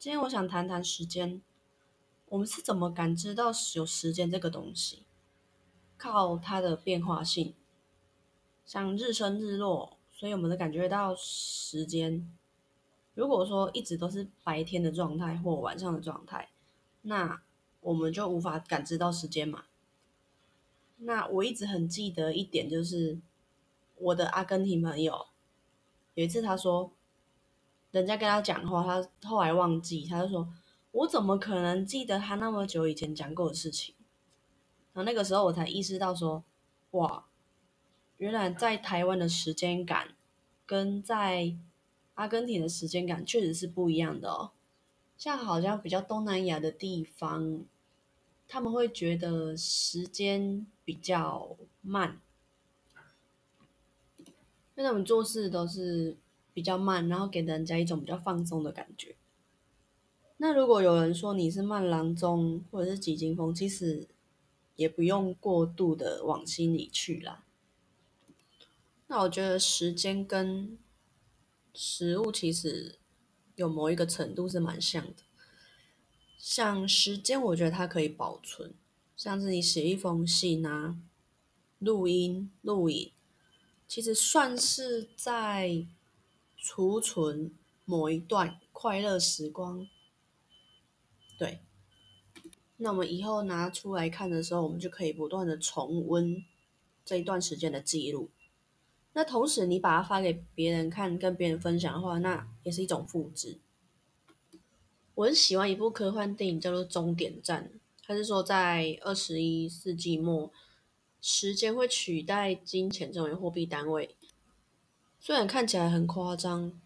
今天我想谈谈时间，我们是怎么感知到有时间这个东西？靠它的变化性，像日升日落，所以我们能感觉到时间。如果说一直都是白天的状态或晚上的状态，那我们就无法感知到时间嘛。那我一直很记得一点，就是我的阿根廷朋友有一次他说，人家跟他讲话，他后来忘记，他就说：“我怎么可能记得他那么久以前讲过的事情？”然后那个时候我才意识到说：“哇，原来在台湾的时间感跟在阿根廷的时间感确实是不一样的哦。像好像比较东南亚的地方。”他们会觉得时间比较慢，因为他们做事都是比较慢，然后给人家一种比较放松的感觉。那如果有人说你是慢郎中或者是急惊风，其实也不用过度的往心里去啦。那我觉得时间跟食物其实有某一个程度是蛮像的。像时间，我觉得它可以保存，像是你写一封信啊、录音、录影，其实算是在储存某一段快乐时光。对，那我们以后拿出来看的时候，我们就可以不断的重温这一段时间的记录。那同时，你把它发给别人看，跟别人分享的话，那也是一种复制。我很喜欢一部科幻电影，叫做《终点站》。它是说，在二十一世纪末，时间会取代金钱作为货币单位。虽然看起来很夸张，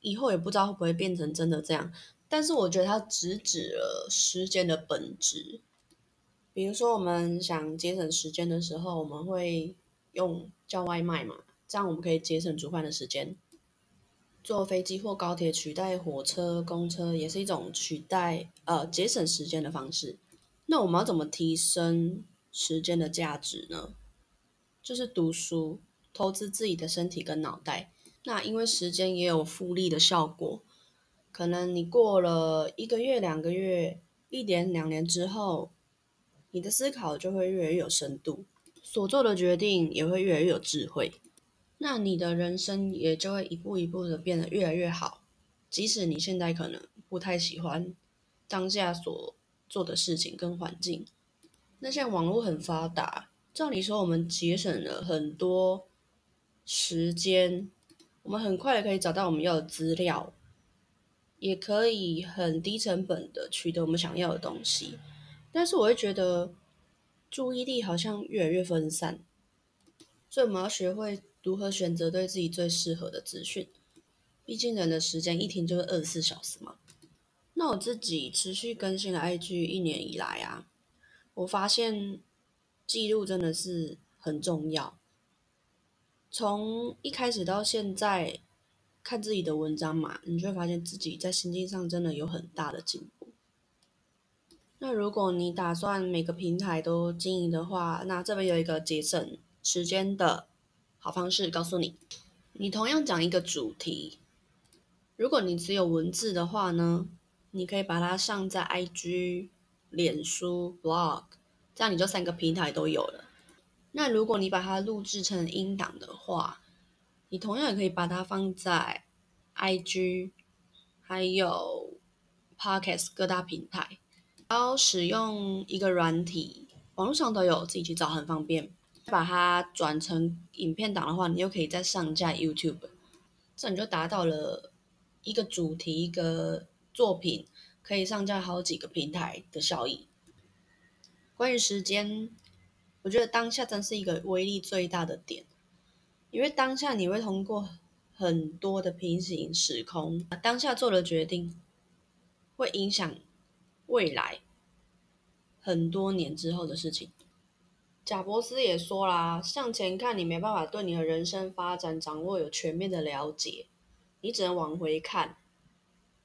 以后也不知道会不会变成真的这样。但是我觉得它直指了时间的本质。比如说，我们想节省时间的时候，我们会用叫外卖嘛，这样我们可以节省煮饭的时间。坐飞机或高铁取代火车、公车，也是一种取代呃节省时间的方式。那我们要怎么提升时间的价值呢？就是读书，投资自己的身体跟脑袋。那因为时间也有复利的效果，可能你过了一个月、两个月、一年、两年之后，你的思考就会越来越有深度，所做的决定也会越来越有智慧。那你的人生也就会一步一步的变得越来越好，即使你现在可能不太喜欢当下所做的事情跟环境。那现在网络很发达，照理说我们节省了很多时间，我们很快的可以找到我们要的资料，也可以很低成本的取得我们想要的东西。但是我会觉得注意力好像越来越分散，所以我们要学会。如何选择对自己最适合的资讯？毕竟人的时间一天就是二十四小时嘛。那我自己持续更新了 IG 一年以来啊，我发现记录真的是很重要。从一开始到现在看自己的文章嘛，你就会发现自己在心境上真的有很大的进步。那如果你打算每个平台都经营的话，那这边有一个节省时间的。好方式告诉你，你同样讲一个主题，如果你只有文字的话呢，你可以把它上在 IG、脸书、Blog，这样你就三个平台都有了。那如果你把它录制成音档的话，你同样也可以把它放在 IG，还有 Podcast 各大平台，然后使用一个软体，网络上都有，自己去找很方便。把它转成影片档的话，你又可以再上架 YouTube，这你就达到了一个主题、一个作品可以上架好几个平台的效益。关于时间，我觉得当下真是一个威力最大的点，因为当下你会通过很多的平行时空，当下做的决定会影响未来很多年之后的事情。贾伯斯也说啦，向前看，你没办法对你的人生发展掌握有全面的了解，你只能往回看，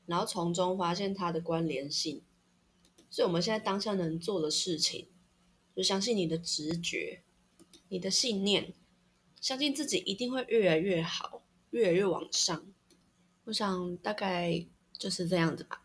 然后从中发现它的关联性。所以，我们现在当下能做的事情，就相信你的直觉，你的信念，相信自己一定会越来越好，越来越往上。我想大概就是这样子吧。